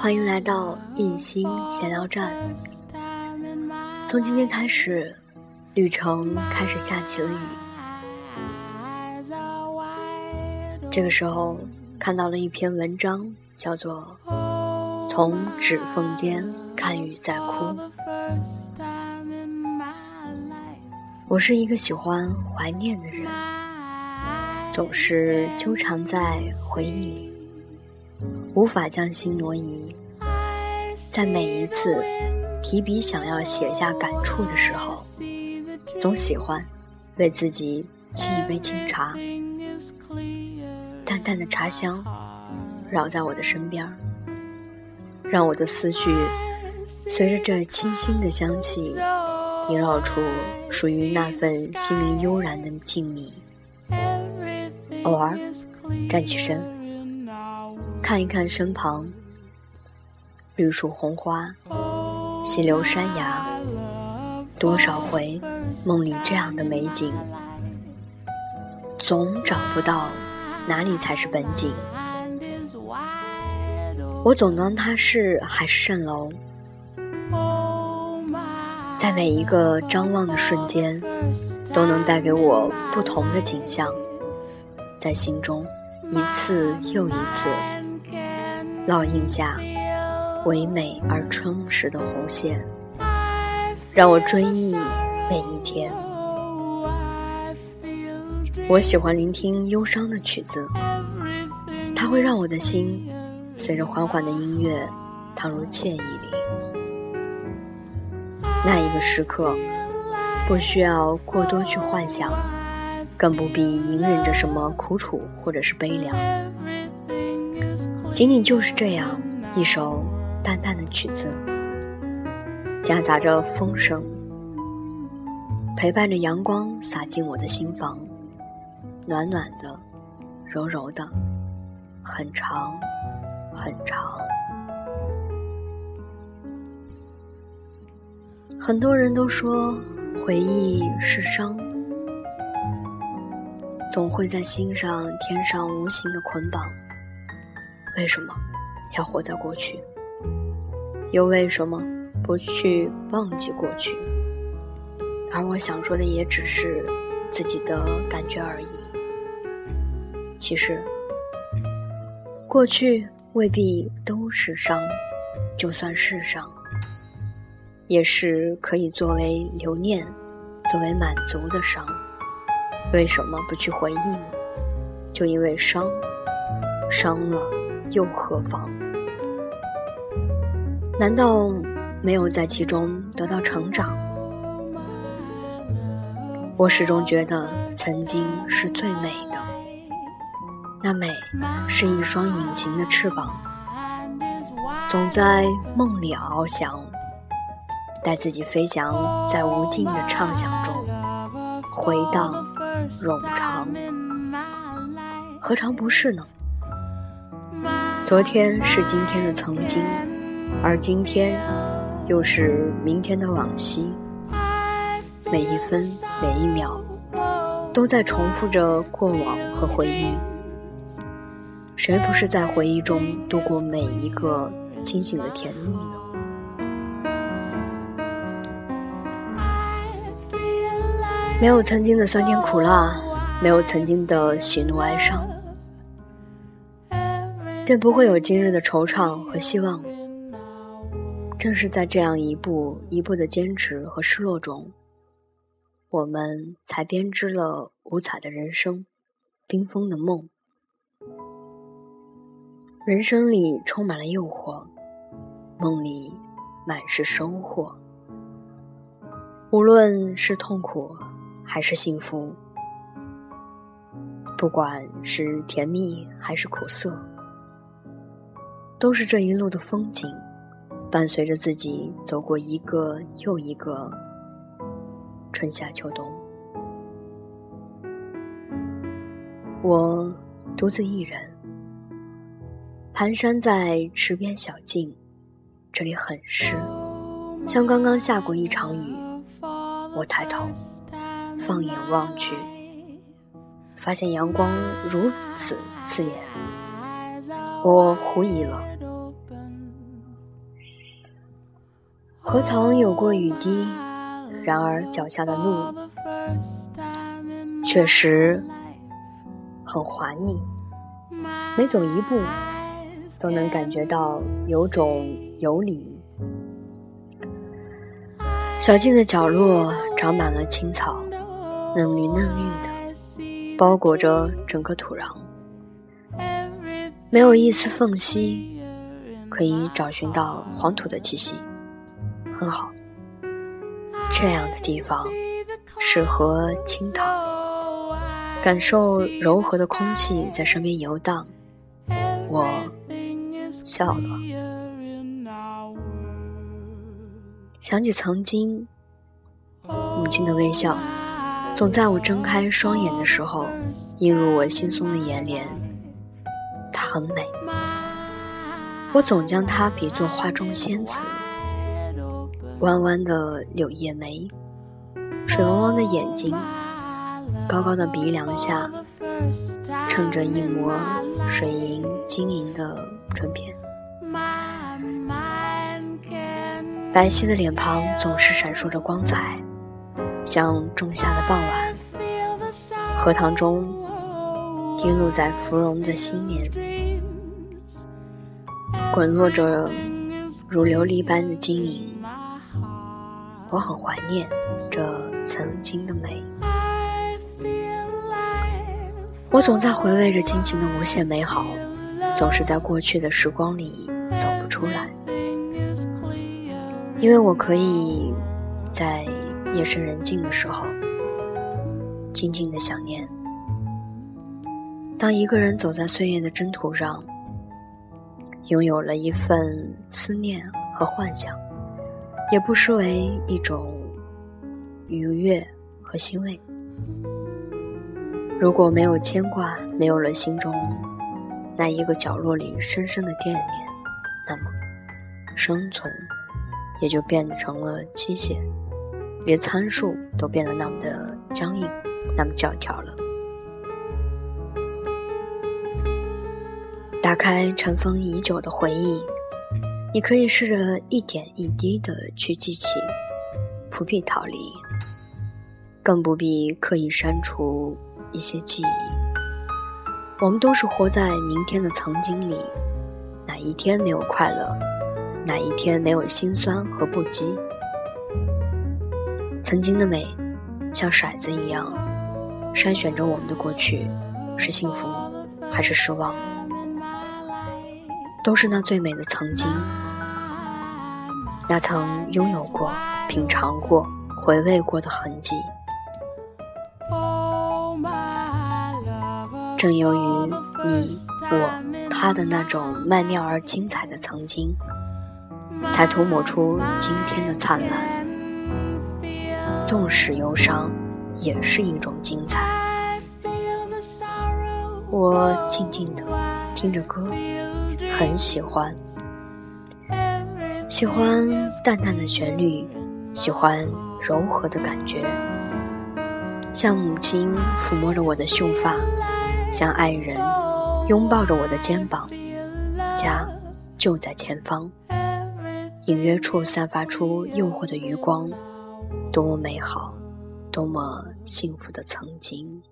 欢迎来到一心闲聊站。从今天开始，旅程开始下起了雨。这个时候看到了一篇文章，叫做《从指缝间看雨在哭》。我是一个喜欢怀念的人，总是纠缠在回忆里。无法将心挪移，在每一次提笔想要写下感触的时候，总喜欢为自己沏一杯清茶，淡淡的茶香绕在我的身边，让我的思绪随着这清新的香气萦绕出属于那份心灵悠然的静谧。偶尔站起身。看一看身旁，绿树红花，溪流山崖，多少回梦里这样的美景，总找不到哪里才是本景。我总当它是海市蜃楼，在每一个张望的瞬间，都能带给我不同的景象，在心中一次又一次。烙印下唯美而充实的弧线，让我追忆每一天。我喜欢聆听忧伤的曲子，它会让我的心随着缓缓的音乐躺入惬意里。那一个时刻，不需要过多去幻想，更不必隐忍着什么苦楚或者是悲凉。仅仅就是这样一首淡淡的曲子，夹杂着风声，陪伴着阳光洒进我的心房，暖暖的，柔柔的，很长，很长。很多人都说回忆是伤，总会在心上添上无形的捆绑。为什么要活在过去？又为什么不去忘记过去？而我想说的也只是自己的感觉而已。其实，过去未必都是伤，就算是伤，也是可以作为留念、作为满足的伤。为什么不去回忆呢？就因为伤，伤了。又何妨？难道没有在其中得到成长？我始终觉得曾经是最美的，那美是一双隐形的翅膀，总在梦里翱翔，带自己飞翔在无尽的畅想中，回荡冗长，何尝不是呢？昨天是今天的曾经，而今天又是明天的往昔。每一分每一秒，都在重复着过往和回忆。谁不是在回忆中度过每一个清醒的甜蜜呢？没有曾经的酸甜苦辣，没有曾经的喜怒哀伤。便不会有今日的惆怅和希望。正是在这样一步一步的坚持和失落中，我们才编织了五彩的人生，缤纷的梦。人生里充满了诱惑，梦里满是收获。无论是痛苦还是幸福，不管是甜蜜还是苦涩。都是这一路的风景，伴随着自己走过一个又一个春夏秋冬。我独自一人，蹒跚在池边小径，这里很湿，像刚刚下过一场雨。我抬头，放眼望去，发现阳光如此刺眼，我狐疑了。何曾有过雨滴？然而脚下的路确实很滑腻，每走一步都能感觉到有种游离。小径的角落长满了青草，嫩绿嫩绿的，包裹着整个土壤，没有一丝缝隙，可以找寻到黄土的气息。很好，这样的地方适合清躺，感受柔和的空气在身边游荡。我笑了，想起曾经母亲的微笑，总在我睁开双眼的时候映入我惺忪的眼帘。她很美，我总将她比作画中仙子。弯弯的柳叶眉，水汪汪的眼睛，高高的鼻梁下衬着一抹水银晶莹的唇片，白皙的脸庞总是闪烁着光彩，像仲夏的傍晚，荷塘中滴落在芙蓉的心莲，滚落着如琉璃般的晶莹。我很怀念这曾经的美，我总在回味着亲情的无限美好，总是在过去的时光里走不出来，因为我可以在夜深人静的时候静静的想念。当一个人走在岁月的征途上，拥有了一份思念和幻想。也不失为一种愉悦和欣慰。如果没有牵挂，没有了心中那一个角落里深深的惦念，那么生存也就变成了机械，连参数都变得那么的僵硬，那么教条了。打开尘封已久的回忆。你可以试着一点一滴的去记起，不必逃离，更不必刻意删除一些记忆。我们都是活在明天的曾经里，哪一天没有快乐，哪一天没有心酸和不羁？曾经的美，像骰子一样，筛选着我们的过去，是幸福还是失望？都是那最美的曾经，那曾拥有过、品尝过、回味过的痕迹。正由于你、我、他的那种曼妙而精彩的曾经，才涂抹出今天的灿烂。纵使忧伤，也是一种精彩。我静静的听着歌。很喜欢，喜欢淡淡的旋律，喜欢柔和的感觉，像母亲抚摸着我的秀发，像爱人拥抱着我的肩膀，家就在前方，隐约处散发出诱惑的余光，多么美好，多么幸福的曾经。